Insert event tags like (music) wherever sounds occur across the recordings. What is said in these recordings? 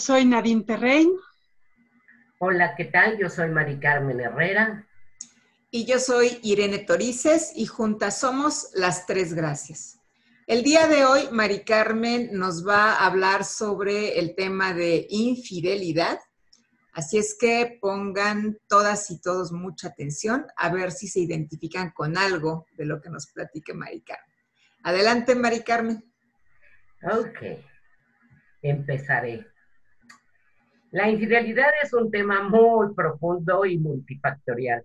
soy Nadine Terrein. Hola, ¿qué tal? Yo soy Mari Carmen Herrera. Y yo soy Irene Torices y juntas somos las Tres Gracias. El día de hoy, Mari Carmen nos va a hablar sobre el tema de infidelidad. Así es que pongan todas y todos mucha atención a ver si se identifican con algo de lo que nos platique Mari Carmen. Adelante, Mari Carmen. Ok empezaré. La infidelidad es un tema muy profundo y multifactorial.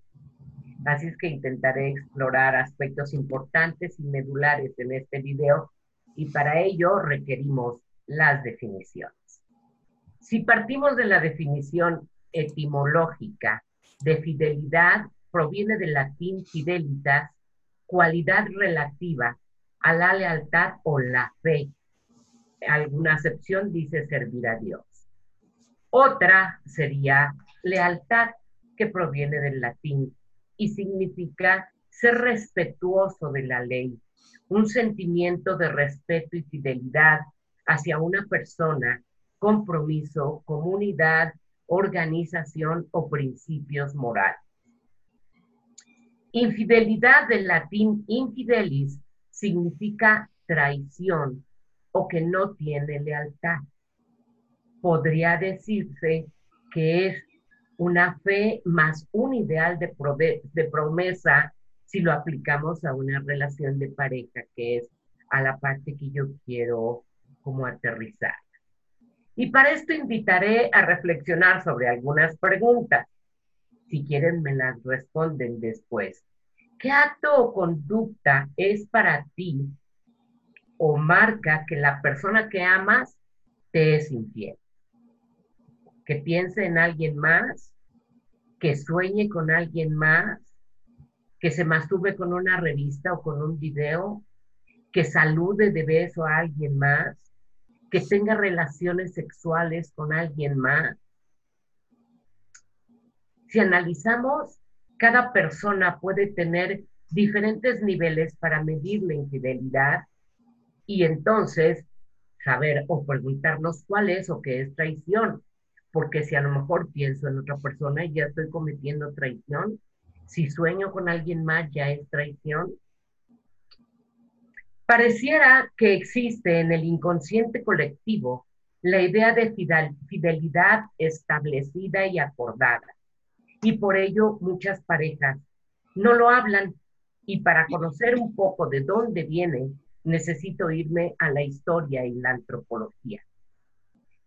Así es que intentaré explorar aspectos importantes y medulares en este video y para ello requerimos las definiciones. Si partimos de la definición etimológica de fidelidad, proviene del latín fidelitas, cualidad relativa a la lealtad o la fe, alguna acepción dice servir a Dios. Otra sería lealtad, que proviene del latín y significa ser respetuoso de la ley, un sentimiento de respeto y fidelidad hacia una persona, compromiso, comunidad, organización o principios morales. Infidelidad del latín infidelis significa traición, o que no tiene lealtad. Podría decirse que es una fe más un ideal de, promesa si lo aplicamos a una relación de pareja, que es a la parte que yo quiero como aterrizar. Y para esto invitaré a reflexionar sobre algunas preguntas. Si quieren, me las responden después. ¿Qué acto o conducta es para ti o marca que la persona que amas te es infiel. Que piense en alguien más, que sueñe con alguien más, que se masturbe con una revista o con un video, que salude de beso a alguien más, que tenga relaciones sexuales con alguien más. Si analizamos, cada persona puede tener diferentes niveles para medir la infidelidad y entonces saber o preguntarnos cuál es o qué es traición, porque si a lo mejor pienso en otra persona y ya estoy cometiendo traición, si sueño con alguien más ya es traición. Pareciera que existe en el inconsciente colectivo la idea de fidelidad establecida y acordada. Y por ello muchas parejas no lo hablan. Y para conocer un poco de dónde viene necesito irme a la historia y la antropología.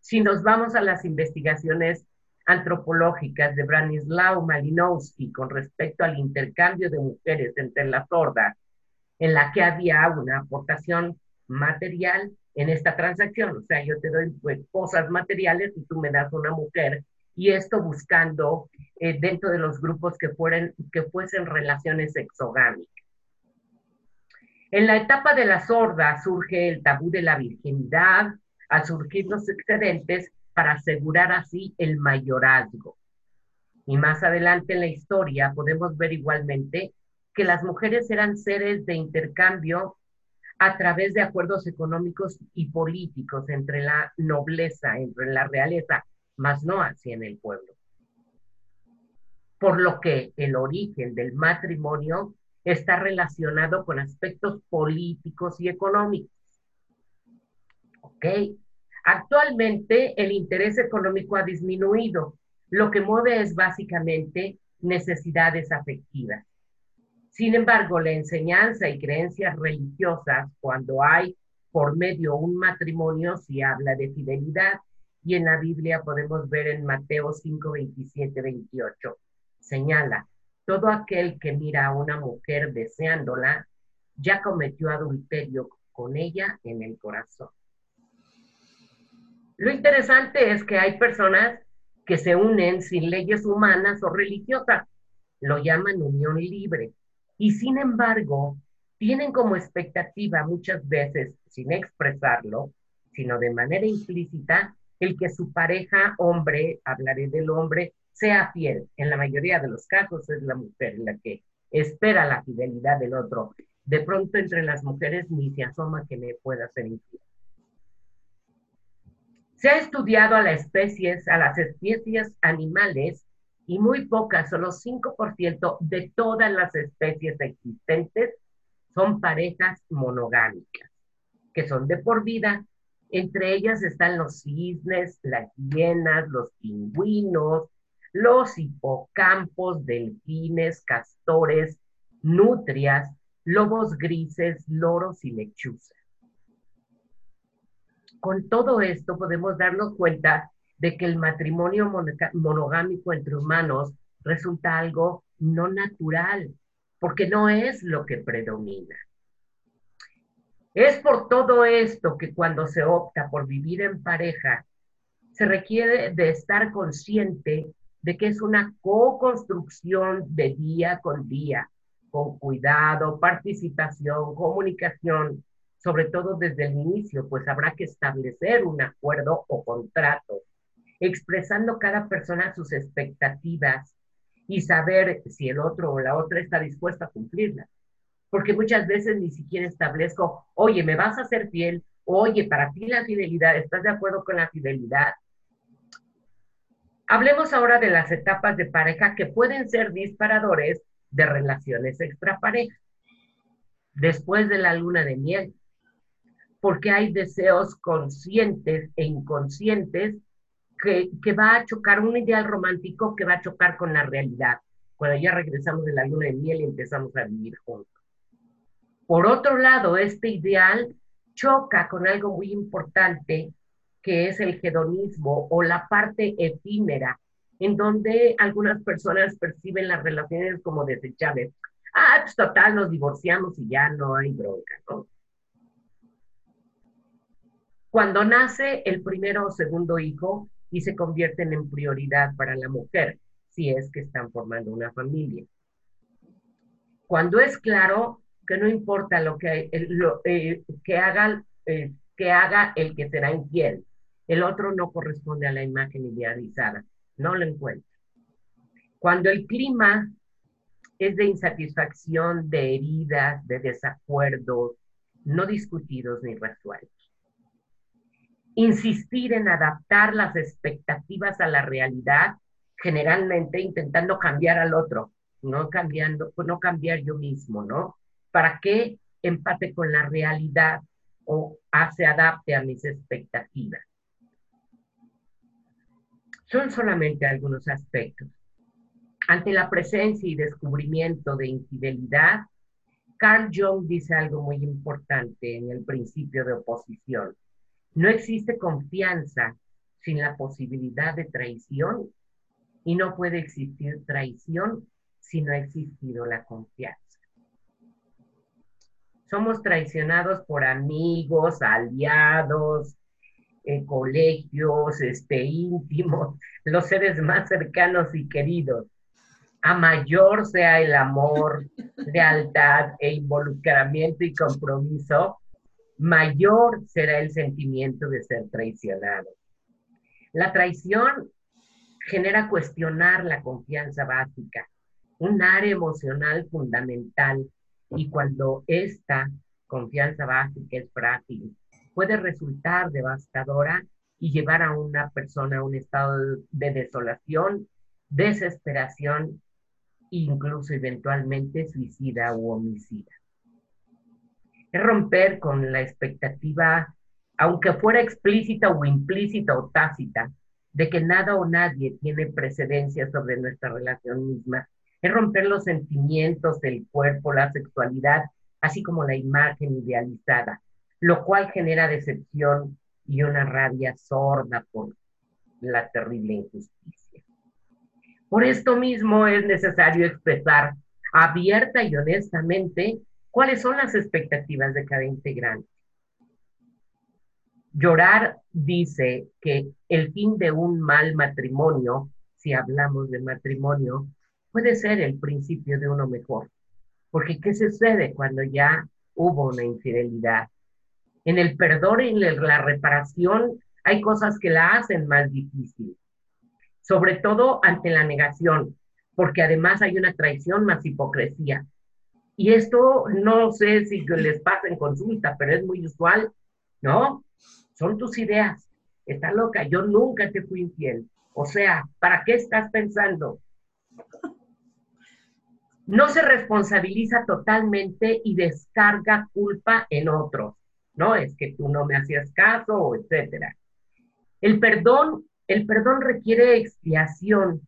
Si nos vamos a las investigaciones antropológicas de Branislaw Malinowski con respecto al intercambio de mujeres entre la sorda, en la que había una aportación material en esta transacción. O sea, yo te doy pues, cosas materiales y tú me das una mujer. Y esto buscando eh, dentro de los grupos que, fueran, que fuesen relaciones exogámicas. En la etapa de la sorda surge el tabú de la virginidad, al surgir los excedentes para asegurar así el mayorazgo. Y más adelante en la historia podemos ver igualmente que las mujeres eran seres de intercambio a través de acuerdos económicos y políticos entre la nobleza, entre la realeza, más no así en el pueblo. Por lo que el origen del matrimonio está relacionado con aspectos políticos y económicos. ¿Ok? Actualmente el interés económico ha disminuido. Lo que mueve es básicamente necesidades afectivas. Sin embargo, la enseñanza y creencias religiosas, cuando hay por medio un matrimonio, si habla de fidelidad. Y en la Biblia podemos ver en Mateo 5, 27, 28. Señala, todo aquel que mira a una mujer deseándola, ya cometió adulterio con ella en el corazón. Lo interesante es que hay personas que se unen sin leyes humanas o religiosas, lo llaman unión libre, y sin embargo tienen como expectativa muchas veces, sin expresarlo, sino de manera implícita, el que su pareja, hombre, hablaré del hombre, sea fiel. En la mayoría de los casos es la mujer la que espera la fidelidad del otro. De pronto entre las mujeres ni se asoma que me pueda ser infiel. Se ha estudiado a las especies, a las especies animales y muy pocas, solo 5% de todas las especies existentes son parejas monogámicas, que son de por vida. Entre ellas están los cisnes, las hienas, los pingüinos, los hipocampos, delfines, castores, nutrias, lobos grises, loros y lechuzas con todo esto podemos darnos cuenta de que el matrimonio monogámico entre humanos resulta algo no natural, porque no es lo que predomina. Es por todo esto que cuando se opta por vivir en pareja, se requiere de estar consciente de que es una co-construcción de día con día, con cuidado, participación, comunicación, sobre todo desde el inicio, pues habrá que establecer un acuerdo o contrato, expresando cada persona sus expectativas y saber si el otro o la otra está dispuesta a cumplirlas. Porque muchas veces ni siquiera establezco, oye, ¿me vas a ser fiel? Oye, para ti la fidelidad, ¿estás de acuerdo con la fidelidad? Hablemos ahora de las etapas de pareja que pueden ser disparadores de relaciones extrapareja. Después de la luna de miel, porque hay deseos conscientes e inconscientes que, que, va a chocar, un ideal romántico que va a chocar con la realidad, cuando ya regresamos de la luna de miel y empezamos a vivir juntos. Por otro lado, este ideal choca con algo muy importante, que es el hedonismo o la parte efímera, en donde algunas personas perciben las relaciones como desechables. Ah, pues total, nos divorciamos y ya no hay bronca, ¿no? Cuando nace el primero o segundo hijo y se convierten en prioridad para la mujer, si es que están formando una familia. Cuando es claro que no importa lo que, lo, eh, que, haga, eh, que haga el que será infiel, el otro no corresponde a la imagen idealizada, no lo encuentra. Cuando el clima es de insatisfacción, de heridas, de desacuerdos, no discutidos ni resueltos insistir en adaptar las expectativas a la realidad, generalmente intentando cambiar al otro, no cambiando, no cambiar yo mismo, ¿no? Para que empate con la realidad o se adapte a mis expectativas. Son solamente algunos aspectos. Ante la presencia y descubrimiento de infidelidad, Carl Jung dice algo muy importante en el principio de oposición no existe confianza sin la posibilidad de traición y no puede existir traición si no ha existido la confianza. Somos traicionados por amigos, aliados, eh, colegios, este, íntimos, (laughs) los seres más cercanos y queridos. A mayor sea el amor, lealtad (laughs) e involucramiento y compromiso, mayor será el sentimiento de ser traicionado. La traición genera cuestionar la confianza básica, un área emocional fundamental, y cuando esta confianza básica es frágil, puede resultar devastadora y llevar a una persona a un estado de desolación, desesperación incluso eventualmente suicida u homicida es romper con la expectativa, aunque fuera explícita o implícita o tácita, de que nada o nadie tiene precedencia sobre nuestra relación misma. Es romper los sentimientos, el cuerpo, la sexualidad, así como la imagen idealizada, lo cual genera decepción y una rabia sorda por la terrible injusticia. Por esto mismo es necesario expresar abierta y honestamente ¿Cuáles son las expectativas de cada integrante? Llorar dice que el fin de un mal matrimonio, si hablamos de matrimonio, puede ser el principio de uno mejor. Porque ¿qué sucede cuando ya hubo una infidelidad? En el perdón y en la reparación hay cosas que la hacen más difícil, sobre todo ante la negación, porque además hay una traición más hipocresía. Y esto no sé si les pasa en consulta, pero es muy usual, ¿no? Son tus ideas. está loca, yo nunca te fui infiel. O sea, ¿para qué estás pensando? No se responsabiliza totalmente y descarga culpa en otros, ¿no? Es que tú no me hacías caso, etcétera. El perdón, el perdón requiere expiación.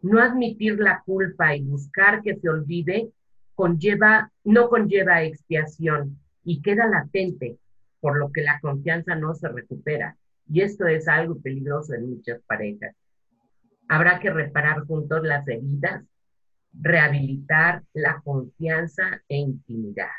No admitir la culpa y buscar que se olvide conlleva, no conlleva expiación y queda latente, por lo que la confianza no se recupera. Y esto es algo peligroso en muchas parejas. Habrá que reparar juntos las heridas, rehabilitar la confianza e intimidad.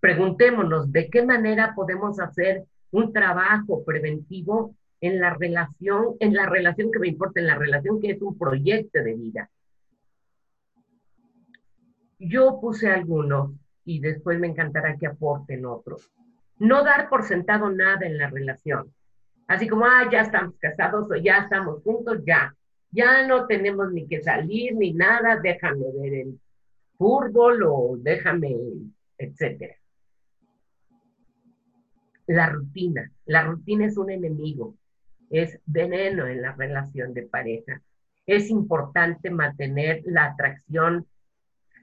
Preguntémonos de qué manera podemos hacer un trabajo preventivo en la relación, en la relación que me importa, en la relación que es un proyecto de vida. Yo puse algunos y después me encantará que aporten otros. No dar por sentado nada en la relación. Así como, ah, ya estamos casados o ya estamos juntos, ya. Ya no tenemos ni que salir ni nada, déjame ver el fútbol o déjame, etcétera. La rutina. La rutina es un enemigo, es veneno en la relación de pareja. Es importante mantener la atracción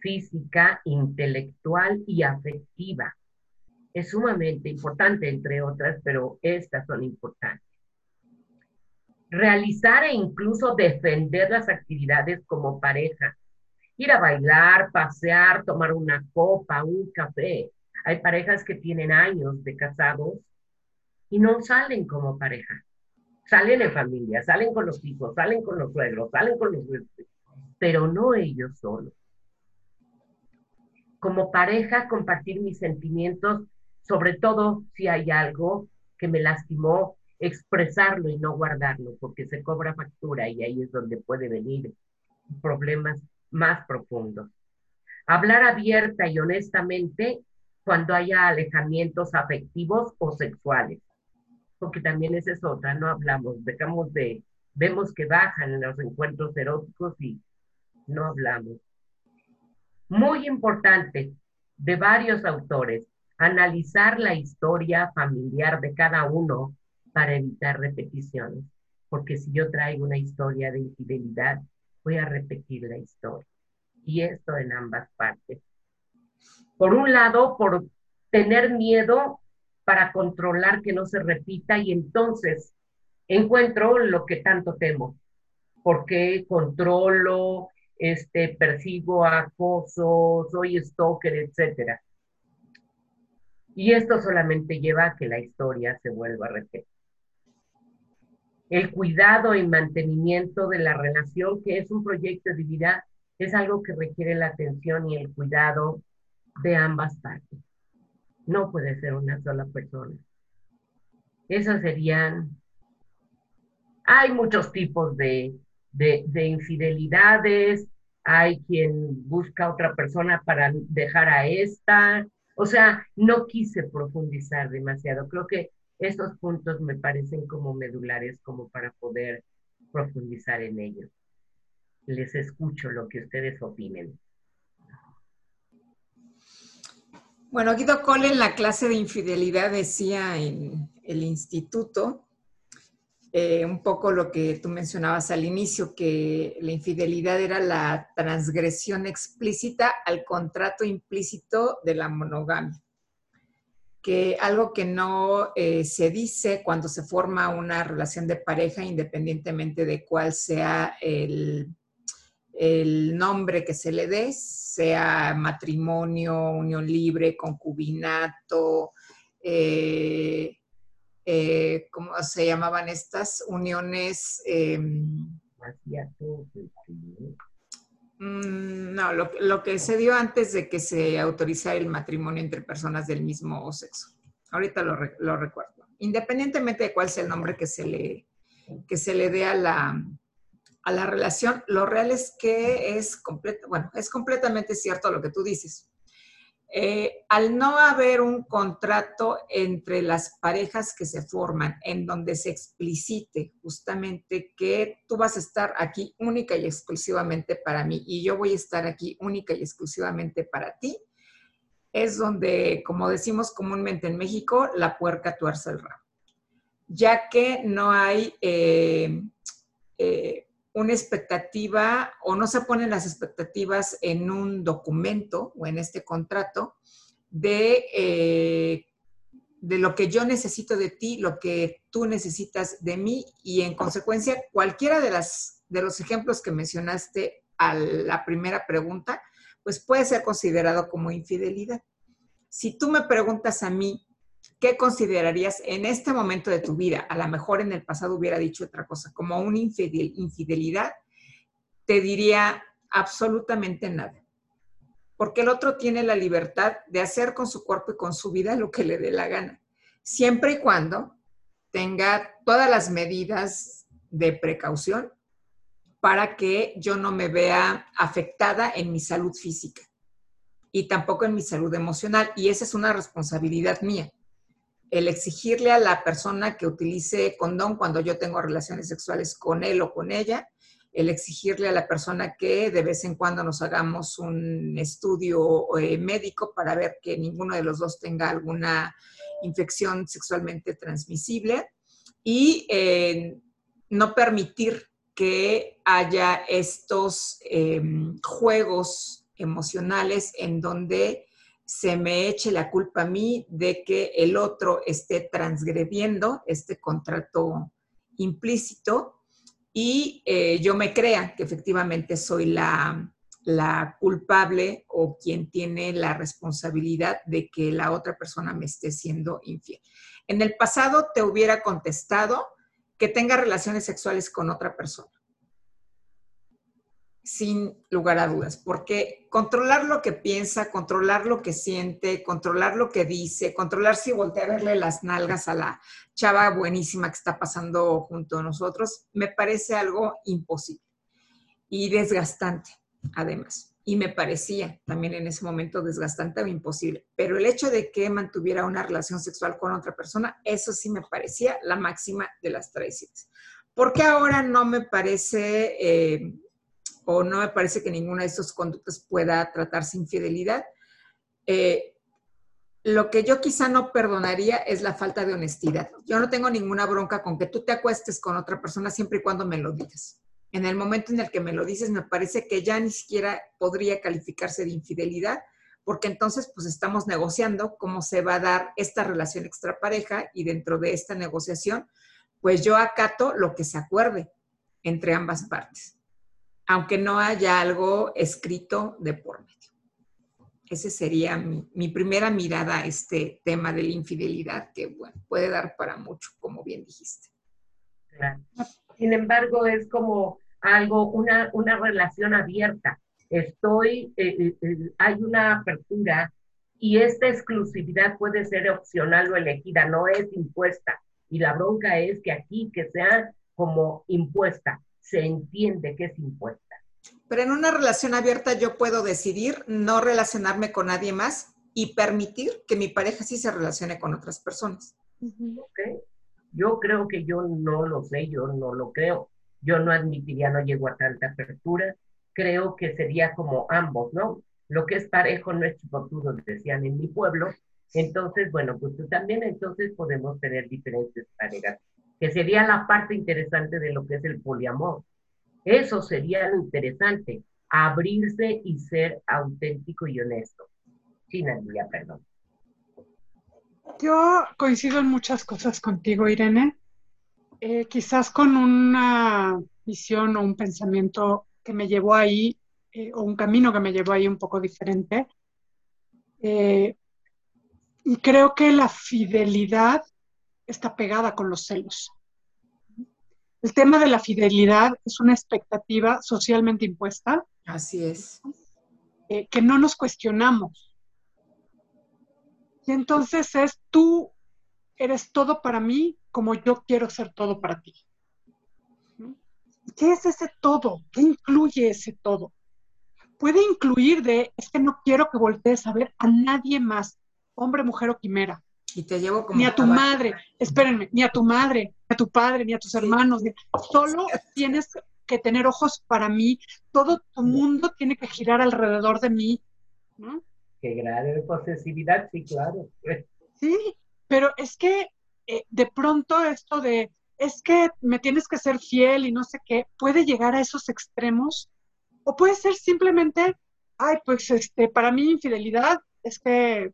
física, intelectual y afectiva. Es sumamente importante, entre otras, pero estas son importantes. Realizar e incluso defender las actividades como pareja. Ir a bailar, pasear, tomar una copa, un café. Hay parejas que tienen años de casados y no salen como pareja. Salen en familia, salen con los hijos, salen con los suegros, salen con los... pero no ellos solos como pareja compartir mis sentimientos, sobre todo si hay algo que me lastimó, expresarlo y no guardarlo, porque se cobra factura y ahí es donde puede venir problemas más profundos. Hablar abierta y honestamente cuando haya alejamientos afectivos o sexuales, porque también es otra, no hablamos, dejamos de, vemos que bajan en los encuentros eróticos y no hablamos muy importante de varios autores, analizar la historia familiar de cada uno para evitar repeticiones. Porque si yo traigo una historia de infidelidad, voy a repetir la historia. Y esto en ambas partes. Por un lado, por tener miedo para controlar que no se repita y entonces encuentro lo que tanto temo. Porque controlo, este, persigo acoso, soy stalker, etc. Y esto solamente lleva a que la historia se vuelva a repetir. El cuidado y mantenimiento de la relación, que es un proyecto de vida, es algo que requiere la atención y el cuidado de ambas partes. No puede ser una sola persona. Esos serían... Hay muchos tipos de, de, de infidelidades, hay quien busca otra persona para dejar a esta. O sea, no quise profundizar demasiado. Creo que estos puntos me parecen como medulares como para poder profundizar en ellos. Les escucho lo que ustedes opinen. Bueno, Guido Cole en la clase de infidelidad decía en el instituto eh, un poco lo que tú mencionabas al inicio, que la infidelidad era la transgresión explícita al contrato implícito de la monogamia. Que algo que no eh, se dice cuando se forma una relación de pareja, independientemente de cuál sea el, el nombre que se le dé, sea matrimonio, unión libre, concubinato, eh, eh, ¿cómo se llamaban estas uniones? Em, mm, no, lo, que se dio antes de que se autorizara el matrimonio entre personas del mismo sexo. Ahorita lo, lo recuerdo. Independientemente de cuál sea el nombre que se le, que se le dé a la, a la relación, lo real es que es, completo, bueno, es completamente cierto lo que tú dices. Eh, al no haber un contrato entre las parejas que se forman en donde se explicite justamente que tú vas a estar aquí única y exclusivamente para mí y yo voy a estar aquí única y exclusivamente para ti, es donde, como decimos comúnmente en México, la puerca tuerce el rabo, ya que no hay eh, eh, una expectativa o no se ponen las expectativas en un documento o en este contrato de, eh, de lo que yo necesito de ti, lo que tú necesitas de mí y en consecuencia cualquiera de, las, de los ejemplos que mencionaste a la primera pregunta, pues puede ser considerado como infidelidad. Si tú me preguntas a mí, ¿qué considerarías en este momento de tu vida? A lo mejor en el pasado hubiera dicho otra cosa, como una infidelidad, te diría absolutamente nada. Porque el otro tiene la libertad de hacer con su cuerpo y con su vida lo que le dé la gana, siempre y cuando tenga todas las medidas de precaución para que yo no me vea afectada en mi salud física y tampoco en mi salud emocional. Y esa es una responsabilidad mía. El exigirle a la persona que utilice condón cuando yo tengo relaciones sexuales con él o con ella, el exigirle a la persona que de vez en cuando nos hagamos un estudio eh, médico para ver que ninguno de los dos tenga alguna infección sexualmente transmisible y eh, no permitir que haya estos em, juegos emocionales en donde se me eche la culpa a mí de que el otro esté transgrediendo este contrato implícito y eh, yo me crea que efectivamente soy la, la culpable o quien tiene la responsabilidad de que la otra persona me esté siendo infiel. En el pasado te hubiera contestado, que tenga relaciones sexuales con otra persona. Sin lugar a dudas, porque controlar lo que piensa, controlar lo que siente, controlar lo que dice, controlar si voltea a verle las nalgas a la chava buenísima que está pasando junto a nosotros, me parece algo imposible y desgastante, además y me parecía también en ese momento desgastante o imposible. Pero el hecho de que mantuviera una relación sexual con otra persona, eso sí me parecía la máxima de las traiciones. Porque ahora no me parece, eh, o no me parece que ninguna de estas conductas pueda tratarse infidelidad. Eh, lo que yo quizá no perdonaría es la falta de honestidad. Yo no tengo ninguna bronca con que tú te acuestes con otra persona siempre y cuando me lo digas en el momento en el que me lo dices, me parece que ya ni siquiera podría calificarse de infidelidad, porque entonces pues estamos negociando cómo se va a dar esta relación extrapareja y dentro de esta negociación, pues yo acato lo que se acuerde entre ambas partes, aunque no haya algo escrito de por medio. Ese sería mi, mi primera mirada a este tema de la infidelidad, que bueno, puede dar para mucho, como bien dijiste. Sin embargo, es como algo, una, una relación abierta. Estoy, eh, eh, eh, hay una apertura y esta exclusividad puede ser opcional o elegida, no es impuesta. Y la bronca es que aquí, que sea como impuesta, se entiende que es impuesta. Pero en una relación abierta yo puedo decidir no relacionarme con nadie más y permitir que mi pareja sí se relacione con otras personas. Okay. Yo creo que yo no lo sé, yo no lo creo yo no admitiría, no llego a tanta apertura. Creo que sería como ambos, ¿no? Lo que es parejo no es chupotudo, decían en mi pueblo. Entonces, bueno, pues también entonces podemos tener diferentes parejas, que sería la parte interesante de lo que es el poliamor. Eso sería lo interesante, abrirse y ser auténtico y honesto. Sin día, perdón. Yo coincido en muchas cosas contigo, Irene. Eh, quizás con una visión o un pensamiento que me llevó ahí, eh, o un camino que me llevó ahí un poco diferente. Eh, y creo que la fidelidad está pegada con los celos. El tema de la fidelidad es una expectativa socialmente impuesta. Así es. que no nos cuestionamos. Y entonces es tú eres todo para mí como yo quiero ser todo para ti. ¿Qué es ese todo? ¿Qué incluye ese todo? Puede incluir de, es que no quiero que voltees a ver a nadie más, hombre, mujer o quimera. Y te llevo como... Ni a tu madre, espérenme, ni a tu madre, ni a tu padre, ni a tus hermanos. solo tienes que tener ojos para mí. Todo tu mundo tiene que girar alrededor de mí. qué grado de posesividad, sí, claro. Sí, pero es que eh, de pronto esto de, es que me tienes que ser fiel y no sé qué, puede llegar a esos extremos o puede ser simplemente, ay, pues este, para mí infidelidad es que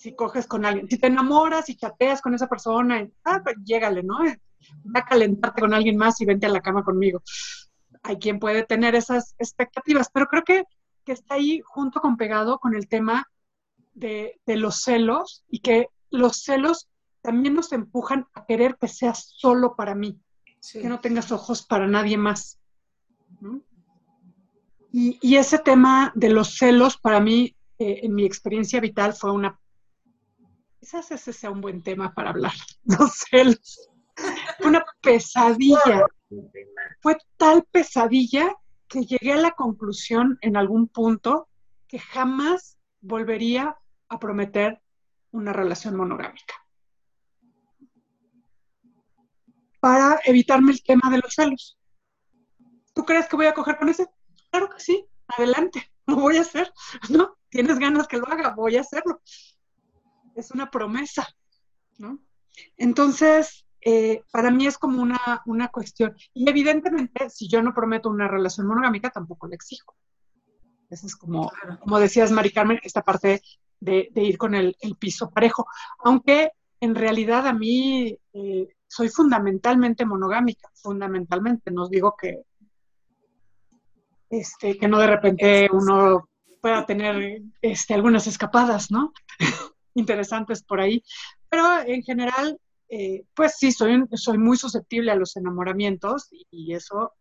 si coges con alguien, si te enamoras y chateas con esa persona, ah, pues llégale, ¿no? Va a calentarte con alguien más y vente a la cama conmigo. Hay quien puede tener esas expectativas, pero creo que, que está ahí junto con pegado con el tema de, de los celos y que los celos también nos empujan a querer que sea solo para mí, que no tengas ojos para nadie más. Y, ese tema de los celos, para mí, eh, en mi experiencia vital, fue una... Quizás ese sea un buen tema para hablar, (laughs) los celos. Una pesadilla. Fue tal pesadilla que llegué a la conclusión en algún punto que jamás volvería a prometer una relación monogámica. Para evitarme el tema de los celos. ¿Tú crees que voy a coger con ese? Claro que sí, adelante, (laughs) lo voy a hacer, ¿no? Tienes ganas que lo haga, voy a hacerlo. Es una promesa, ¿no? Entonces, eh, para mí es como una, una cuestión. Y evidentemente, si yo no prometo una relación monogámica, tampoco la exijo. Esa es como, como decías, Mari Carmen, esta parte de, ir con el, piso parejo. Aunque en realidad a mí eh, soy fundamentalmente monogámica, fundamentalmente. No digo que, este, que no de repente uno pueda tener este, algunas escapadas, ¿no? (laughs) Interesantes por ahí. Pero en general, eh, pues sí, soy, soy muy susceptible a los enamoramientos y eso,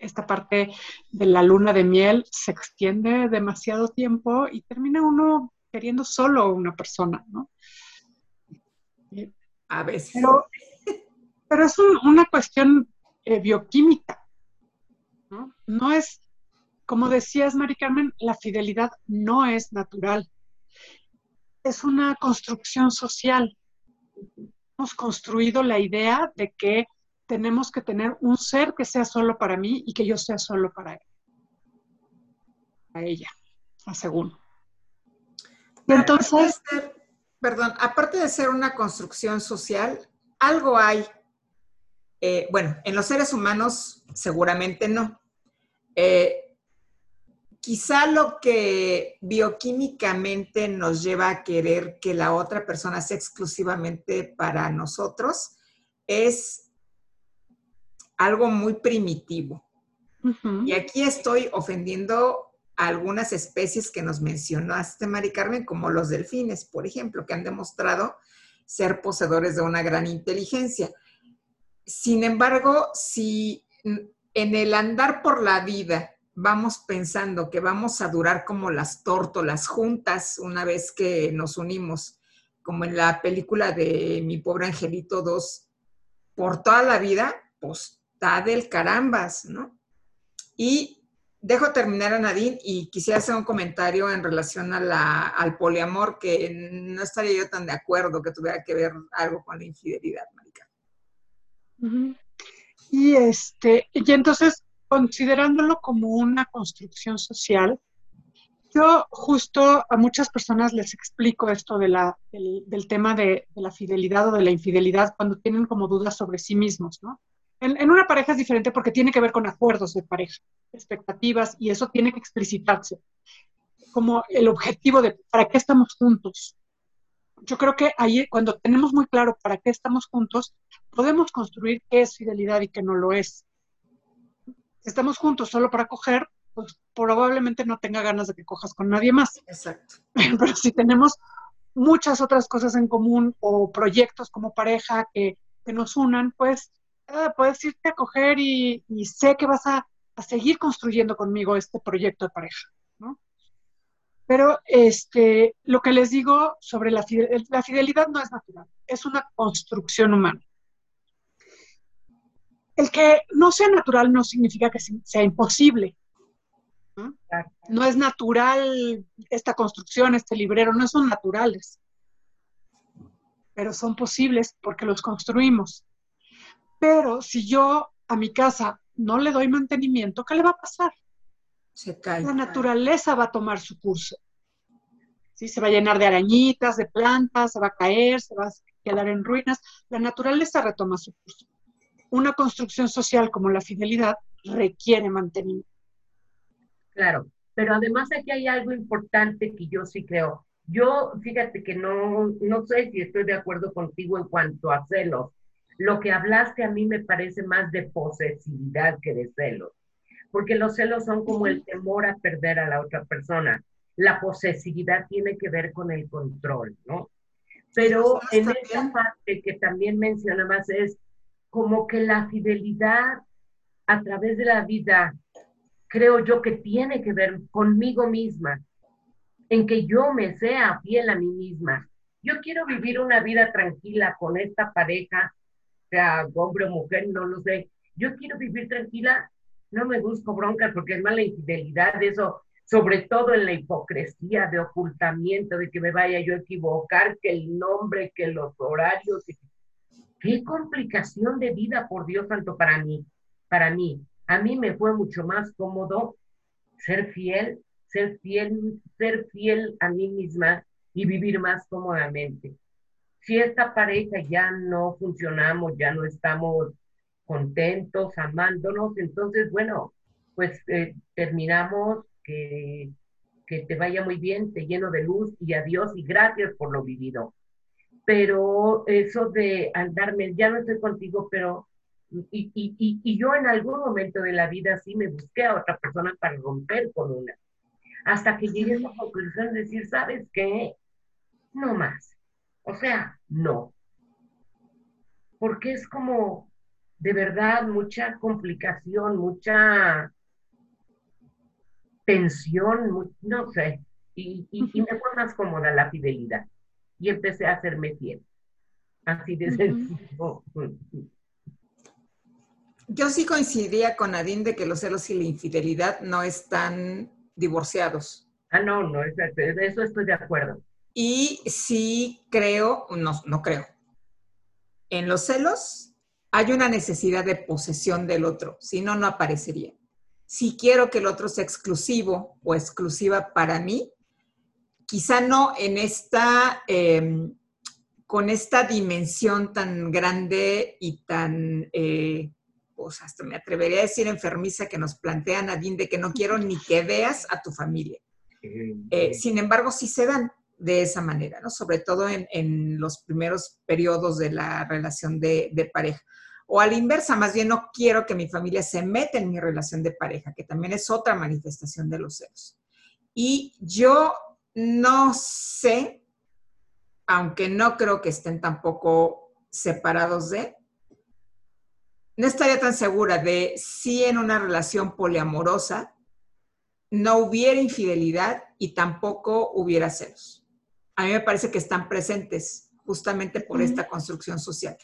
esta parte de la luna de miel se extiende demasiado tiempo y termina uno queriendo solo una persona, ¿no? A veces. Pero, pero es una cuestión eh, bioquímica, ¿no? No es, como decías, Mari Carmen, la fidelidad no es natural. Es una construcción social. Hemos construido la idea de que tenemos que tener un ser que sea solo para mí y que yo sea solo para él. A ella, a según. Entonces, perdón, aparte de ser una construcción social, algo hay, eh, bueno, en los seres humanos seguramente no. Eh, quizá lo que bioquímicamente nos lleva a querer que la otra persona sea exclusivamente para nosotros es algo muy primitivo. Y aquí estoy ofendiendo algunas especies que nos mencionaste, Mari Carmen, como los delfines, por ejemplo, que han demostrado ser poseedores de una gran inteligencia. Sin embargo, si en el andar por la vida vamos pensando que vamos a durar como las tórtolas juntas una vez que nos unimos, como en la película de Mi pobre angelito 2, por toda la vida, pues está del carambas, ¿no? Y dejo terminar a Nadine y quisiera hacer un comentario en relación a la, al poliamor, que no estaría yo tan de acuerdo que tuviera que ver algo con la infidelidad, Marica. Y este, y entonces, considerándolo como una construcción social, yo justo a muchas personas les explico esto del, tema de, la fidelidad o de la infidelidad cuando tienen como dudas sobre sí mismos, ¿no? En, una pareja es diferente porque tiene que ver con acuerdos de pareja, expectativas, y eso tiene que explicitarse como el objetivo de para qué estamos juntos. Yo creo que ahí, cuando tenemos muy claro para qué estamos juntos, podemos construir qué es fidelidad y qué no lo es. Estamos juntos solo para coger, pues probablemente no tenga ganas de que cojas con nadie más. Exacto. (laughs) Pero si tenemos muchas otras cosas en común o proyectos como pareja que, que nos unan, pues Ah, puedes irte a coger y, sé que vas a, seguir construyendo conmigo este proyecto de pareja, ¿no? Pero este, lo que les digo sobre la fidelidad, la fidelidad no es natural, es una construcción humana. El que no sea natural no significa que sea imposible. ¿no? no es natural esta construcción, este librero, no son naturales, pero son posibles porque los construimos. Pero si yo a mi casa no le doy mantenimiento, ¿qué le va a pasar? Se cae. La naturaleza va a tomar su curso. ¿sí? Se va a llenar de arañitas, de plantas, se va a caer, se va a quedar en ruinas. La naturaleza retoma su curso. Una construcción social como la fidelidad requiere mantenimiento. Claro, pero además aquí hay algo importante que yo sí creo. Yo, fíjate que no, no sé si estoy de acuerdo contigo en cuanto a celos. Lo que hablaste a mí me parece más de posesividad que de celos, porque los celos son como el temor a perder a la otra persona. La posesividad tiene que ver con el control, ¿no? Pero en esa parte que también mencionabas es como que la fidelidad a través de la vida, creo yo que tiene que ver conmigo misma, en que yo me sea fiel a mí misma. Yo quiero vivir una vida tranquila con esta pareja, sea hombre o mujer, no lo sé. Yo quiero vivir tranquila, no me busco broncas porque es mala infidelidad, eso, sobre todo en la hipocresía de ocultamiento, de que me vaya yo a equivocar, que el nombre, que los horarios. Qué complicación de vida, por Dios santo, para mí, para mí. A mí me fue mucho más cómodo ser fiel ser fiel, ser fiel a mí misma y vivir más cómodamente. Si esta pareja ya no funcionamos, ya no estamos contentos, amándonos, entonces, bueno, pues eh, terminamos, que, que te vaya muy bien, te lleno de luz y adiós y gracias por lo vivido. Pero eso de andarme, ya no estoy contigo, pero y, y, y, yo en algún momento de la vida sí me busqué a otra persona para romper con una hasta que llegué a la conclusión de decir, ¿sabes qué? No más. O sea, no. Porque es como, de verdad, mucha complicación, mucha tensión, no sé. Y, me fue más cómoda la fidelidad. Y empecé a hacerme fiel. Así de sencillo. Yo sí coincidía con Nadine de que los celos y la infidelidad no están divorciados. Ah, no, no, de eso estoy de acuerdo. Y sí creo, no, no creo. En los celos hay una necesidad de posesión del otro, si no, no aparecería. Si quiero que el otro sea exclusivo o exclusiva para mí, quizá no en esta, em, con esta dimensión tan grande y tan eh, pues hasta me atrevería a decir enfermiza que nos plantea Nadine de que no quiero ni que veas a tu familia. Eh, sin embargo, sí se dan de esa manera, ¿no? Sobre todo en, los primeros periodos de la relación de, de, pareja. O a la inversa, más bien no quiero que mi familia se meta en mi relación de pareja, que también es otra manifestación de los celos. Y yo no sé, aunque no creo que estén tampoco separados de, no estaría tan segura de si en una relación poliamorosa no hubiera infidelidad y tampoco hubiera celos. A mí me parece que están presentes justamente por esta construcción social.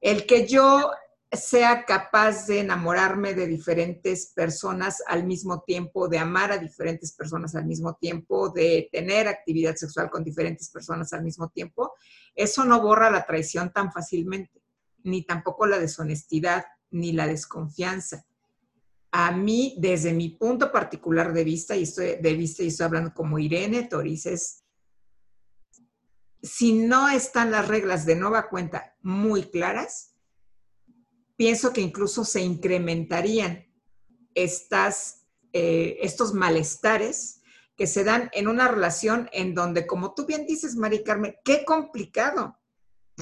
El que yo sea capaz de enamorarme de diferentes personas al mismo tiempo, de amar a diferentes personas al mismo tiempo, de tener actividad sexual con diferentes personas al mismo tiempo, eso no borra la traición tan fácilmente, ni tampoco la deshonestidad, ni la desconfianza. A mí, desde mi punto particular de vista, y estoy de vista y estoy hablando como Irene Torices, si no están las reglas de nueva cuenta muy claras, pienso que incluso se incrementarían estas, eh, estos malestares que se dan en una relación en donde, como tú bien dices, Mari Carmen, qué complicado.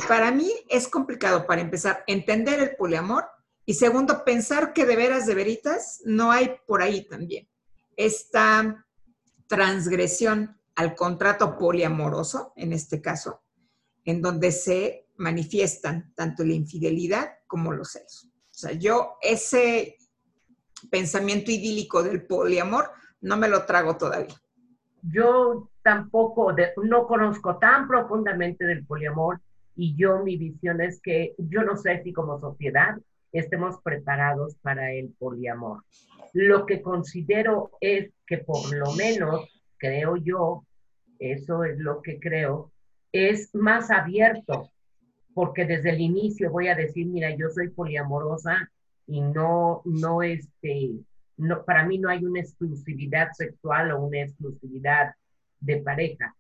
Para mí es complicado, para empezar, entender el poliamor y segundo, pensar que de veras, de veritas, no hay por ahí también esta transgresión al contrato poliamoroso, en este caso, en donde se manifiestan tanto la infidelidad como los celos. O sea, yo ese pensamiento idílico del poliamor no me lo trago todavía. Yo tampoco, no conozco tan profundamente del poliamor y yo mi visión es que yo no sé si como sociedad estemos preparados para el poliamor. Lo que considero es que por lo menos, creo yo, eso es lo que creo, es más abierto, porque desde el inicio voy a decir, mira, yo soy poliamorosa y no, no, este, no, para mí no hay una exclusividad sexual o una exclusividad de pareja.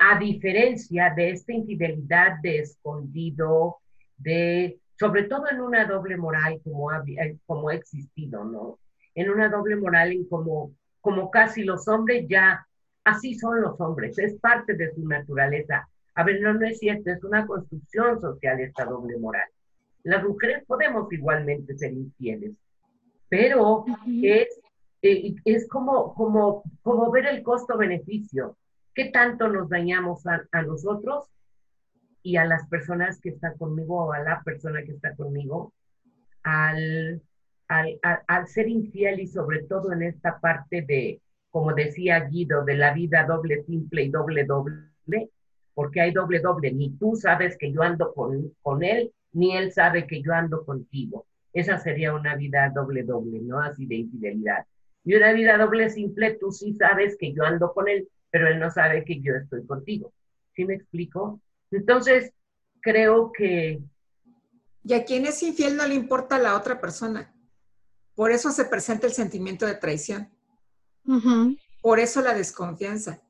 a diferencia de esta infidelidad de escondido, de, sobre todo en una doble moral como ha, eh, como ha existido, ¿no? En una doble moral en como, como casi los hombres ya, así son los hombres, es parte de su naturaleza. A ver, no, no es cierto, es una construcción social esta doble moral. Las mujeres podemos igualmente ser infieles, pero es, eh, es como, como, como ver el costo-beneficio. ¿Qué tanto nos dañamos a, nosotros y a las personas que están conmigo o a la persona que está conmigo al, al, al, ser infiel y sobre todo en esta parte de, como decía Guido, de la vida doble, simple y doble, doble, porque hay doble, doble. Ni tú sabes que yo ando con, con él, ni él sabe que yo ando contigo. Esa sería una vida doble, doble, ¿no? Así de infidelidad. Y una vida doble simple, tú sí sabes que yo ando con él, pero él no sabe que yo estoy contigo. ¿Sí me explico? Entonces, creo que... Y a quien es infiel no le importa la otra persona. Por eso se presenta el sentimiento de traición. Por eso la desconfianza.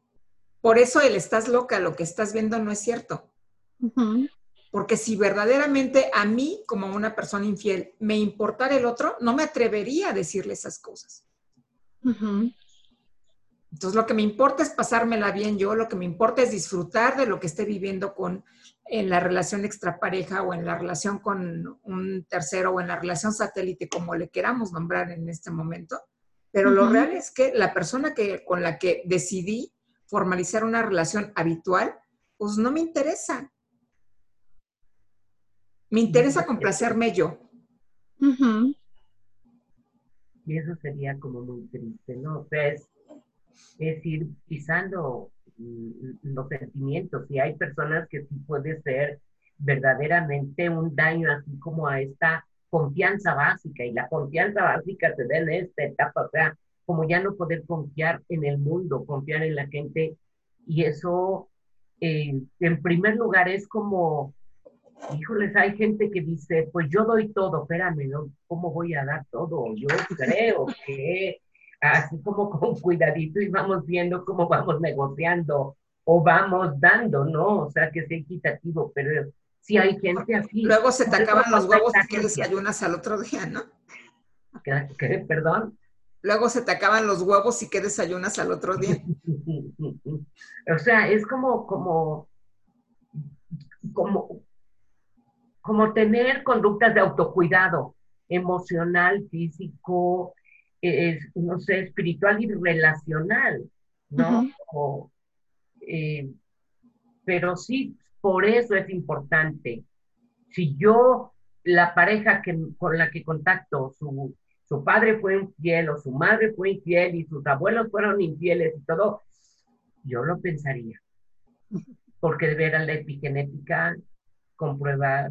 Por eso el estás loca, lo que estás viendo no es cierto. Porque si verdaderamente a mí, como una persona infiel, me importara el otro, no me atrevería a decirle esas cosas. Entonces, lo que me importa es pasármela bien yo, lo que me importa es disfrutar de lo que esté viviendo con en la relación extrapareja o en la relación con un tercero o en la relación satélite, como le queramos nombrar en este momento. Pero lo real es que la persona que, con la que decidí formalizar una relación habitual, pues no me interesa. Me interesa complacerme yo. Y eso sería como muy triste, ¿no? O sea, es, ir pisando mm, los sentimientos. Y hay personas que sí puede ser verdaderamente un daño, así como a esta confianza básica. Y la confianza básica se da en esta etapa, o sea, como ya no poder confiar en el mundo, confiar en la gente. Y eso, eh, en primer lugar, es como, híjoles, hay gente que dice, pues yo doy todo, espérame, ¿no? ¿cómo voy a dar todo? Yo creo que así como con (laughs) cuidadito y vamos viendo cómo vamos negociando o vamos dando, ¿no? O sea, que sea equitativo, pero si hay gente así. Luego se te acaban los huevos y que desayunas al otro día, ¿no? ¿Qué? ¿Perdón? Luego se te acaban los huevos y que desayunas al otro día. (laughs) o sea, es como, como, como, como tener conductas de autocuidado emocional, físico, no sé, espiritual y relacional, ¿no? Eh, pero sí, por eso es importante. Si yo, la pareja que, con la que contacto, su su padre fue infiel o su madre fue infiel y sus abuelos fueron infieles y todo, yo lo pensaría. Porque de veras la epigenética comprueba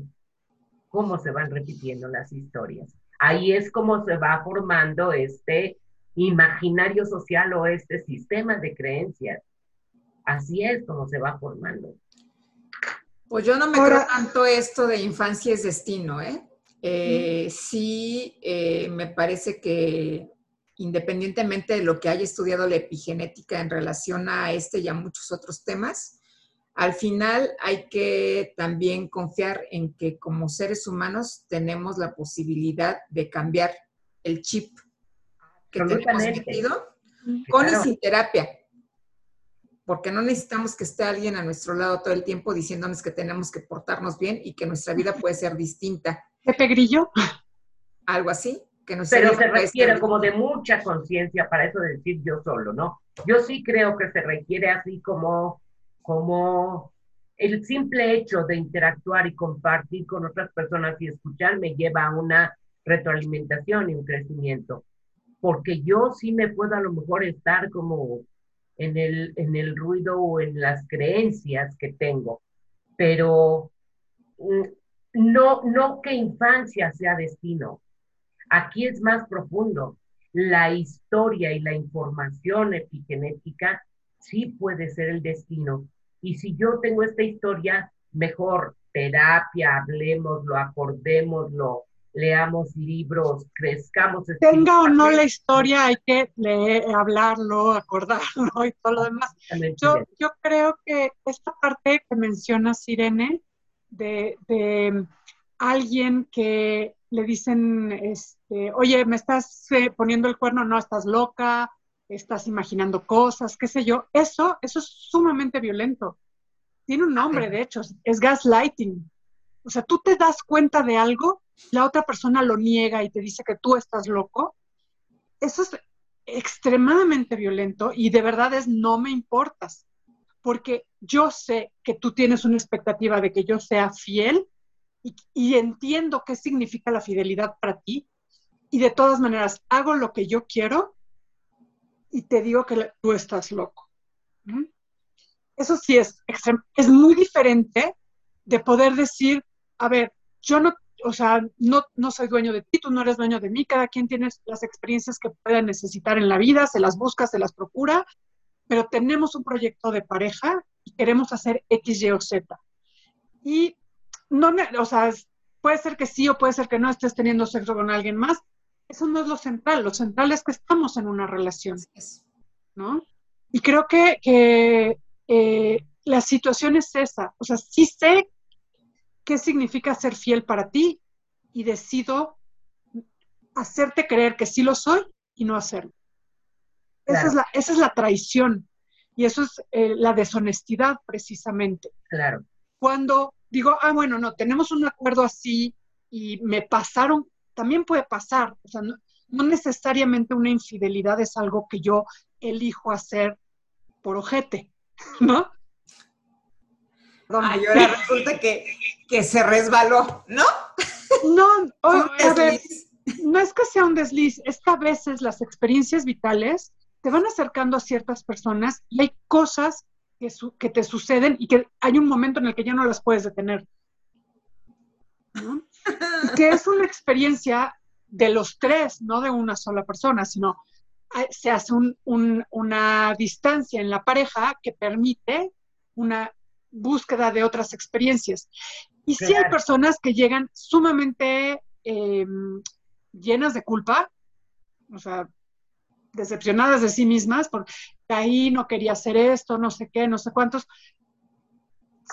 cómo se van repitiendo las historias. Ahí es como se va formando este imaginario social o este sistema de creencias. Así es como se va formando. Pues yo no me creo tanto esto de infancia es destino, ¿eh? Eh, sí, eh, me parece que independientemente de lo que haya estudiado la epigenética en relación a este y a muchos otros temas, al final hay que también confiar en que como seres humanos tenemos la posibilidad de cambiar el chip que tenemos metido con y sin terapia. Porque no necesitamos que esté alguien a nuestro lado todo el tiempo diciéndonos que tenemos que portarnos bien y que nuestra vida puede ser distinta Pepe Grillo. Algo así. Que no Pero se requiere como de mucha conciencia para eso de decir yo solo, ¿no? Yo sí creo que se requiere así como, como el simple hecho de interactuar y compartir con otras personas y escuchar me lleva a una retroalimentación y un crecimiento. Porque yo sí me puedo a lo mejor estar como en el, en el ruido o en las creencias que tengo, pero mm, no, no que infancia sea destino. Aquí es más profundo. La historia y la información epigenética sí puede ser el destino. Y si yo tengo esta historia, mejor terapia, hablemoslo, acordémoslo, leamos libros, crezcamos. Tenga o no la historia, hay que leer, hablarlo, acordarlo (laughs) y todo lo demás. Yo, yo creo que esta parte que menciona Sirene, de, de alguien que le dicen, este, oye, me estás eh, poniendo el cuerno, no, estás loca, estás imaginando cosas, qué sé yo, eso, eso es sumamente violento. Tiene un nombre, de hecho, es gaslighting. O sea, tú te das cuenta de algo, la otra persona lo niega y te dice que tú estás loco. Eso es extremadamente violento y de verdad es no me importas, porque yo sé que tú tienes una expectativa de que yo sea fiel y, entiendo qué significa la fidelidad para ti y de todas maneras hago lo que yo quiero y te digo que tú estás loco. Eso sí es, es muy diferente de poder decir, a ver, yo no, o sea, no, no soy dueño de ti, tú no eres dueño de mí, cada quien tiene las experiencias que pueda necesitar en la vida, se las busca, se las procura, pero tenemos un proyecto de pareja y queremos hacer X, Y o Z. Y no, o sea, puede ser que sí o puede ser que no estés teniendo sexo con alguien más. Eso no es lo central. Lo central es que estamos en una relación, ¿no? Y creo que, que eh, la situación es esa. O sea, sí sé qué significa ser fiel para ti y decido hacerte creer que sí lo soy y no hacerlo. Esa, es la, esa es la traición y eso es eh, la deshonestidad precisamente. Claro. Cuando digo, ah, bueno, no, tenemos un acuerdo así y me pasaron, también puede pasar, o sea, no, necesariamente una infidelidad es algo que yo elijo hacer por ojete, (laughs) ¿no? Ay, ahora resulta que, se resbaló, ¿no? No, (laughs) a ver, no es que sea un desliz, es que a veces las experiencias vitales te van acercando a ciertas personas y hay cosas que, te suceden y que hay un momento en el que ya no las puedes detener. que es una experiencia de los tres, no de una sola persona, sino se hace una distancia en la pareja que permite una búsqueda de otras experiencias. Y si hay personas que llegan sumamente em, llenas de culpa, o sea, decepcionadas de sí mismas, porque ahí no quería hacer esto, no sé qué, no sé cuántos.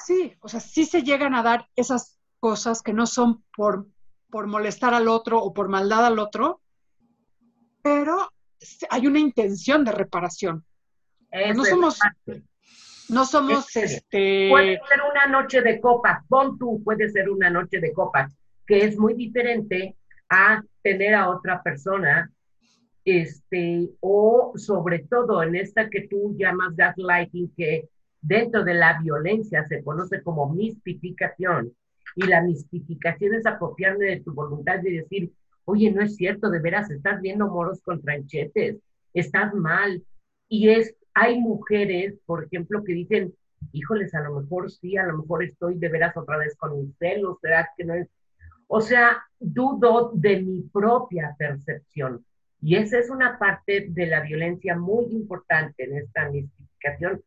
Sí, o sea, sí se llegan a dar esas cosas que no son por, por molestar al otro o por maldad al otro, pero hay una intención de reparación. no somos, no somos, este... Puede ser una noche de copas, pon tú, puede ser una noche de copas, que es muy diferente a tener a otra persona este, o sobre todo en esta que tú llamas gaslighting, que dentro de la violencia se conoce como mistificación, y la mistificación es apropiarme de tu voluntad de decir, oye, no es cierto, de veras, estás viendo moros con tranchetes, estás mal. Y es, hay mujeres, por ejemplo, que dicen, híjoles, a lo mejor sí, a lo mejor estoy de veras otra vez con mis celos, ¿será que no es? O sea, dudo de mi propia percepción. Y esa es una parte de la violencia muy importante en esta mistificación.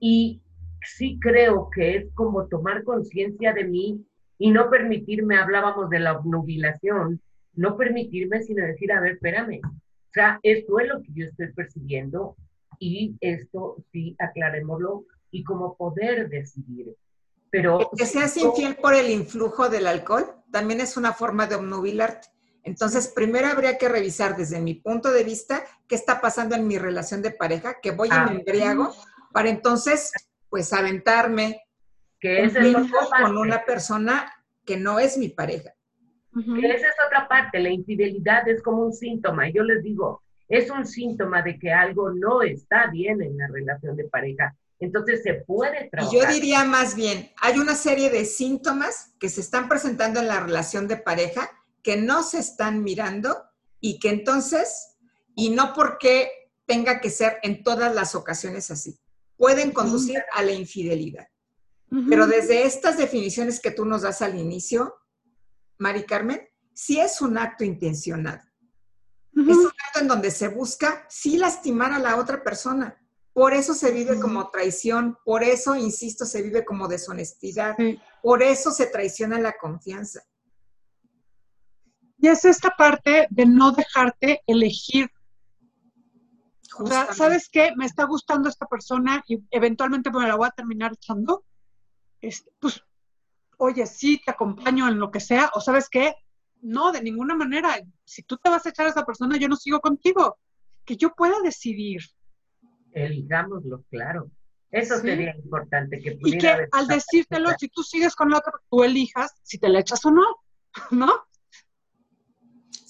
Y sí creo que es como tomar conciencia de mí y no permitirme, hablábamos de la obnubilación, no permitirme sino decir, a ver, espérame, o sea, esto es lo que yo estoy percibiendo y esto sí, aclarémoslo y como poder decidir. Pero que seas infiel por el influjo del alcohol también es una forma de obnubilarte. Entonces, primero habría que revisar desde mi punto de vista qué está pasando en mi relación de pareja, que voy y me embriago, para entonces, pues, aventarme que es con una persona que no es mi pareja. Que esa es otra parte, la infidelidad es como un síntoma. Yo les digo, es un síntoma de que algo no está bien en la relación de pareja. Entonces se puede trabajar. Yo diría más bien, hay una serie de síntomas que se están presentando en la relación de pareja que no se están mirando y que entonces, y no porque tenga que ser en todas las ocasiones así, pueden conducir a la infidelidad. Pero desde estas definiciones que tú nos das al inicio, Mari Carmen, sí es un acto intencionado. Es un acto en donde se busca sí lastimar a la otra persona. Por eso se vive como traición, por eso, insisto, se vive como deshonestidad, por eso se traiciona la confianza. Y es esta parte de no dejarte elegir. O sea, ¿sabes qué? Me está gustando esta persona y eventualmente me la voy a terminar echando. Este, pues, oye, sí, te acompaño en lo que sea. O sabes qué? No, de ninguna manera. Si tú te vas a echar a esa persona, yo no sigo contigo. Que yo pueda decidir. Eligámoslo, claro. Eso sería importante que Y que al decírtelo, si tú sigues con la otra, tú elijas si te la echas o no, (laughs) ¿no?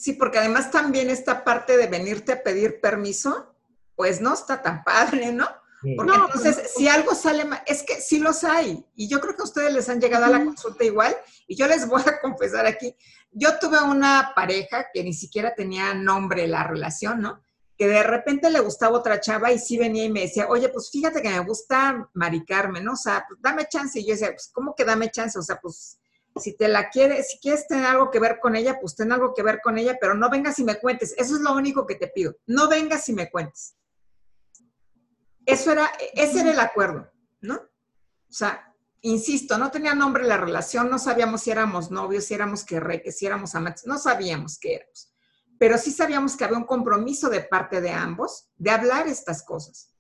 Sí, porque además también esta parte de venirte a pedir permiso, pues no está tan padre, ¿no? Porque entonces, si algo sale mal, es que sí los hay. Y yo creo que ustedes les han llegado a la consulta igual. Y yo les (laughs) voy a confesar aquí, yo tuve una pareja que ni siquiera tenía nombre la relación, ¿no? que de repente le gustaba otra chava y sí venía y me decía, oye, pues fíjate que me gusta Mari Carmen, ¿no? O sea, pues dame chance. Y yo decía, pues, ¿cómo que dame chance? O sea, pues, si te la quieres, si quieres tener algo que ver con ella, pues ten algo que ver con ella, pero no vengas y me cuentes. Eso es lo único que te pido. No vengas y me cuentes. Eso era, ese era el acuerdo, ¿no? O sea, insisto, no tenía nombre la relación, no sabíamos si éramos novios, si éramos que si éramos amantes, no sabíamos qué éramos pero sí sabíamos que había un compromiso de parte de ambos de hablar estas cosas.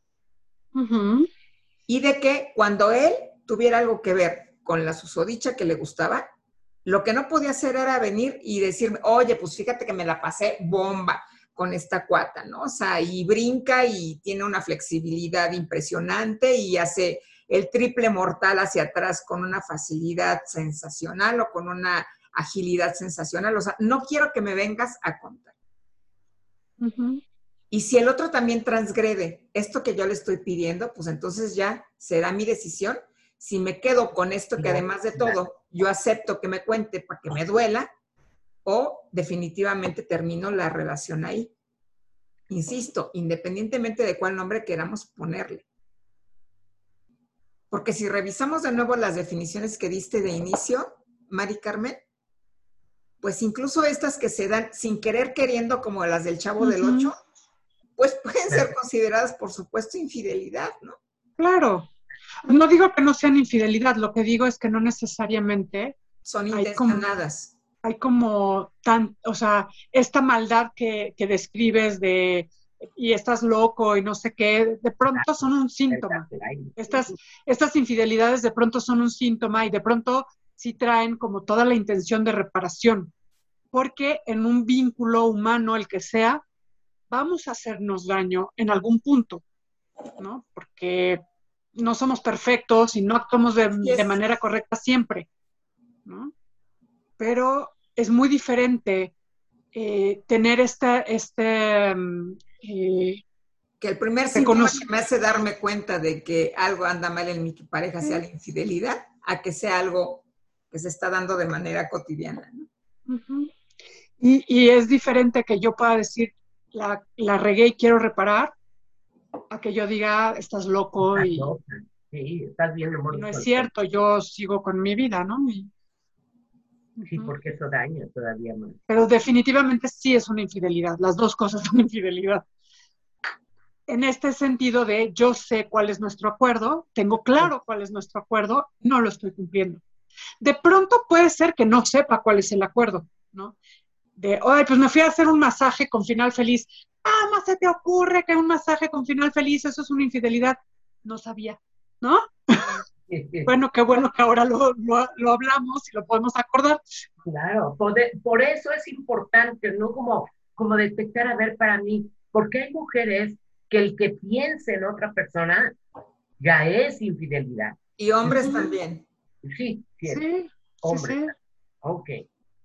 Y de que cuando él tuviera algo que ver con la susodicha que le gustaba, lo que no podía hacer era venir y decirme, oye, pues fíjate que me la pasé bomba con esta cuata, ¿no? O sea, y brinca y tiene una flexibilidad impresionante y hace el triple mortal hacia atrás con una facilidad sensacional o con una agilidad sensacional. O sea, no quiero que me vengas a contar. Y si el otro también transgrede esto que yo le estoy pidiendo, pues entonces ya será mi decisión. Si me quedo con esto que además de todo yo acepto que me cuente para que me duela, o definitivamente termino la relación ahí. Insisto, independientemente de cuál nombre queramos ponerle. Porque si revisamos de nuevo las definiciones que diste de inicio, Mari Carmen, pues incluso estas que se dan sin querer queriendo, como las del Chavo del Ocho, pues pueden ser consideradas, por supuesto, infidelidad, ¿no? Claro. No digo que no sean infidelidad, lo que digo es que no necesariamente son intencionadas. Hay como, tan, o sea, esta maldad que, que describes de y estás loco y no sé qué, de pronto son un síntoma. Estas, estas infidelidades de pronto son un síntoma y de pronto sí traen como toda la intención de reparación, porque en un vínculo humano, el que sea, vamos a hacernos daño en algún punto, ¿no? Porque no somos perfectos y no actuamos de, manera correcta siempre, ¿no? Pero es muy diferente eh, tener este, este eh, que el primer síntoma que me hace darme cuenta de que algo anda mal en mi pareja sea la infidelidad, a que sea algo se está dando de manera cotidiana. y, es diferente que yo pueda decir, la, la regué y quiero reparar, a que yo diga, estás loco y... Sí, estás bien No es cierto, yo sigo con mi vida, ¿no? sí, porque eso daña todavía más. Pero definitivamente sí es una infidelidad, las dos cosas son (laughs) infidelidad. En este sentido de yo sé cuál es nuestro acuerdo, tengo claro cuál es nuestro acuerdo, no lo estoy cumpliendo. De pronto puede ser que no sepa cuál es el acuerdo, ¿no? De, ay, pues me fui a hacer un masaje con final feliz. Ah, más se te ocurre que un masaje con final feliz, eso es una infidelidad. No sabía, ¿no? (laughs) bueno, qué bueno que ahora lo, hablamos y lo podemos acordar. Claro, por, eso es importante, ¿no? Como, como detectar, a ver, para mí, porque hay mujeres que el que piense en otra persona ya es infidelidad. Y hombres también. Sí, sí, hombre. Ok.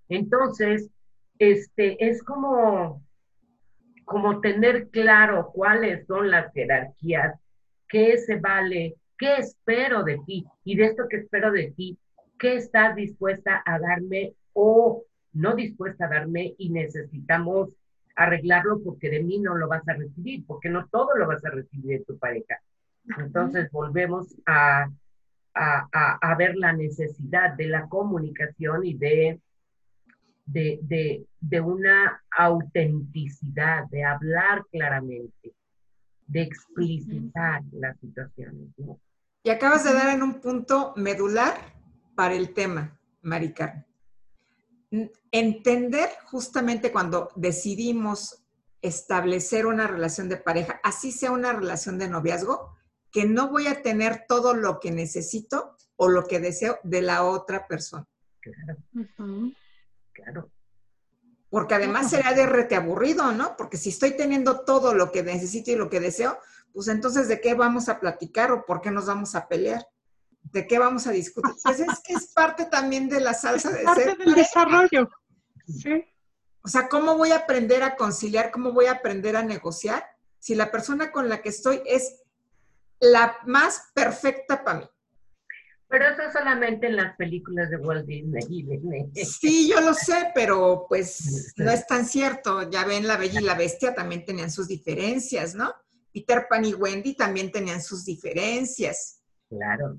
Entonces, este, es como, como tener claro cuáles son las jerarquías, qué se vale, qué espero de ti y de esto que espero de ti, qué estás dispuesta a darme o no dispuesta a darme y necesitamos arreglarlo porque de mí no lo vas a recibir, porque no todo lo vas a recibir de tu pareja. Entonces volvemos a a, ver la necesidad de la comunicación y de, de, una autenticidad, de hablar claramente, de explicitar las situaciones. Y acabas de dar en un punto medular para el tema, Maricar. entender justamente cuando decidimos establecer una relación de pareja, así sea una relación de noviazgo, que no voy a tener todo lo que necesito o lo que deseo de la otra persona. Claro. Claro. Porque además será de rete aburrido, ¿no? Porque si estoy teniendo todo lo que necesito y lo que deseo, pues entonces ¿de qué vamos a platicar o por qué nos vamos a pelear? ¿De qué vamos a discutir? Pues es que es parte también de la salsa de parte del desarrollo. Sí. O sea, ¿cómo voy a aprender a conciliar? ¿Cómo voy a aprender a negociar? Si la persona con la que estoy es la más perfecta para mí. Pero eso solamente en las películas de Walt Disney. Sí, yo lo sé, pero pues no es tan cierto. Ya ven, La Bella y la Bestia también tenían sus diferencias, ¿no? Peter Pan y Wendy también tenían sus diferencias. Claro.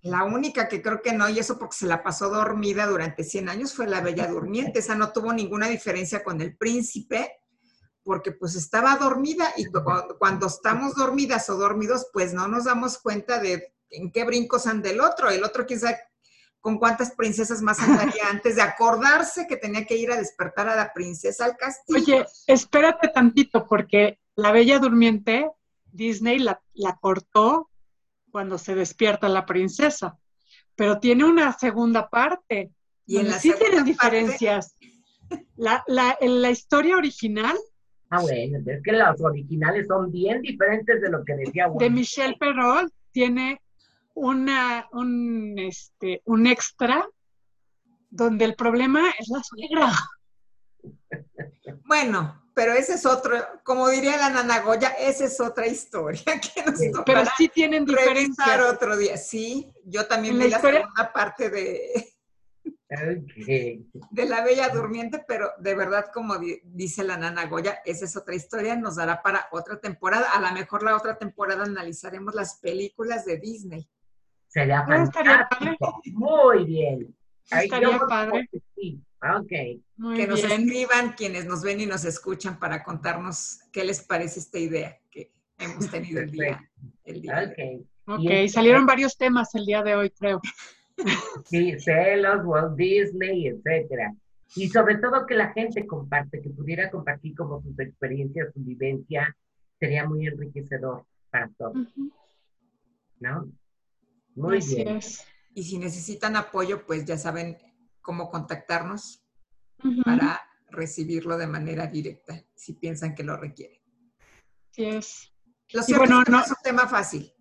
La única que creo que no, y eso porque se la pasó dormida durante 100 años, fue la Bella Durmiente. Esa no tuvo ninguna diferencia con el príncipe, porque pues estaba dormida y cuando estamos dormidas o dormidos, pues no nos damos cuenta de en qué brincos anda el otro. El otro quizá con cuántas princesas más andaría (laughs) antes de acordarse que tenía que ir a despertar a la princesa al castillo. Oye, espérate tantito, porque la Bella Durmiente, Disney la, cortó cuando se despierta la princesa, pero tiene una segunda parte. Y en la sí tienen diferencias. La, la, en la historia original. Ah, bueno, es que las originales son bien diferentes de lo que decía. De Michelle Perrault tiene una, un, este, un extra donde el problema es la suegra. Bueno, pero ese es otro, como diría la Nana Goya, esa es otra historia (laughs) que nos sí, Pero sí tienen diferencias. otro día, sí. Yo también vi la, segunda parte de, de La Bella Durmiente, pero de verdad, como dice la Nana Goya, esa es otra historia, nos dará para otra temporada. A lo mejor la otra temporada analizaremos las películas de Disney. Sería ah, fantástico. Muy bien. estaría padre. Sí. Ok. que nos escriban quienes nos ven y nos escuchan para contarnos qué les parece esta idea que hemos tenido el día. El día ok, salieron varios temas el día de hoy, creo. Sí, celos, Walt Disney, etcétera. Y sobre todo que la gente comparte, que pudiera compartir como sus experiencias, su vivencia, sería muy enriquecedor para todos. ¿No? Muy bien. Y si necesitan apoyo, pues ya saben cómo contactarnos para recibirlo de manera directa, si piensan que lo requieren. Sí es. Lo cierto es que no, es un tema fácil.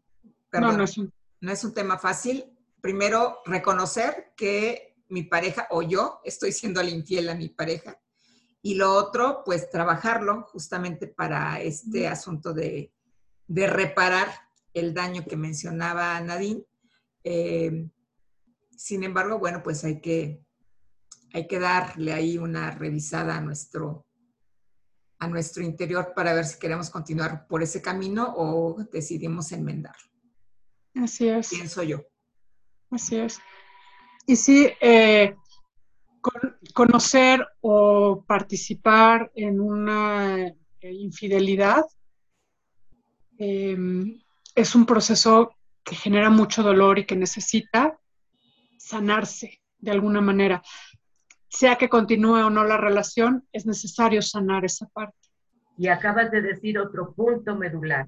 no, no es un... no es un tema fácil. Primero, reconocer que mi pareja o yo estoy siendo infiel a mi pareja. Y lo otro, pues trabajarlo justamente para este asunto de, de reparar el daño que mencionaba Nadine eh, sin embargo, bueno, pues hay que, hay que darle ahí una revisada a nuestro, a nuestro interior para ver si queremos continuar por ese camino o decidimos enmendarlo. Así es. Pienso yo. Así es. Y sí, eh, conocer o participar en una eh, infidelidad es un proceso que genera mucho dolor y que necesita sanarse de alguna manera. Sea que continúe o no la relación, es necesario sanar esa parte. Y acabas de decir otro punto medular,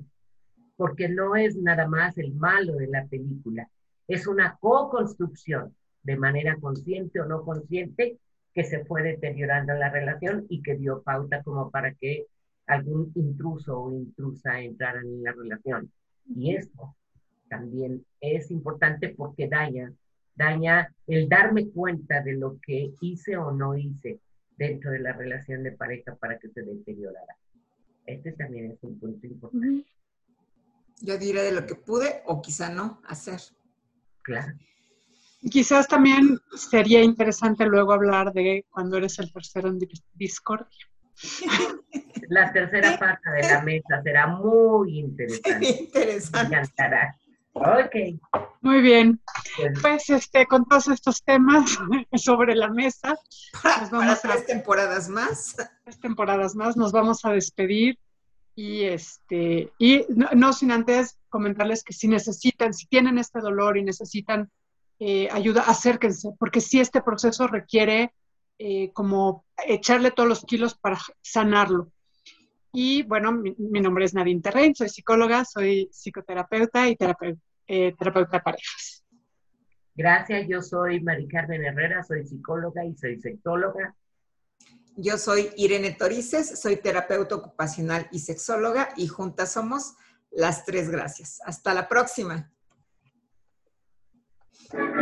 porque no es nada más el malo de la película, es una co-construcción de manera consciente o no consciente que se fue deteriorando la relación y que dio pauta como para que algún intruso o intrusa entraran en la relación. Y esto también es importante porque daña, daña el darme cuenta de lo que hice o no hice dentro de la relación de pareja para que se deteriorara. Este también es un punto importante. Yo diré de lo que pude o quizá no hacer. Claro. Quizás también sería interesante luego hablar de cuando eres el tercero en discordia. La tercera parte de la mesa será muy interesante. interesante. Me encantará. Ok. Muy bien. Pues este, con todos estos temas (laughs) sobre la mesa, nos vamos a tres temporadas más. Tres temporadas más, nos vamos a despedir. Y este, y no, sin antes comentarles que si necesitan, si tienen este dolor y necesitan eh, ayuda, acérquense, porque si este proceso requiere eh, como echarle todos los kilos para sanarlo. Y bueno, mi, nombre es Nadine Terrein, soy psicóloga, soy psicoterapeuta y terapeuta, eh, terapeuta de parejas. Gracias, yo soy Mari Carmen Herrera, soy psicóloga y soy sexóloga. Yo soy Irene Torices, soy terapeuta ocupacional y sexóloga y juntas somos las tres gracias. Hasta la próxima. Thank you.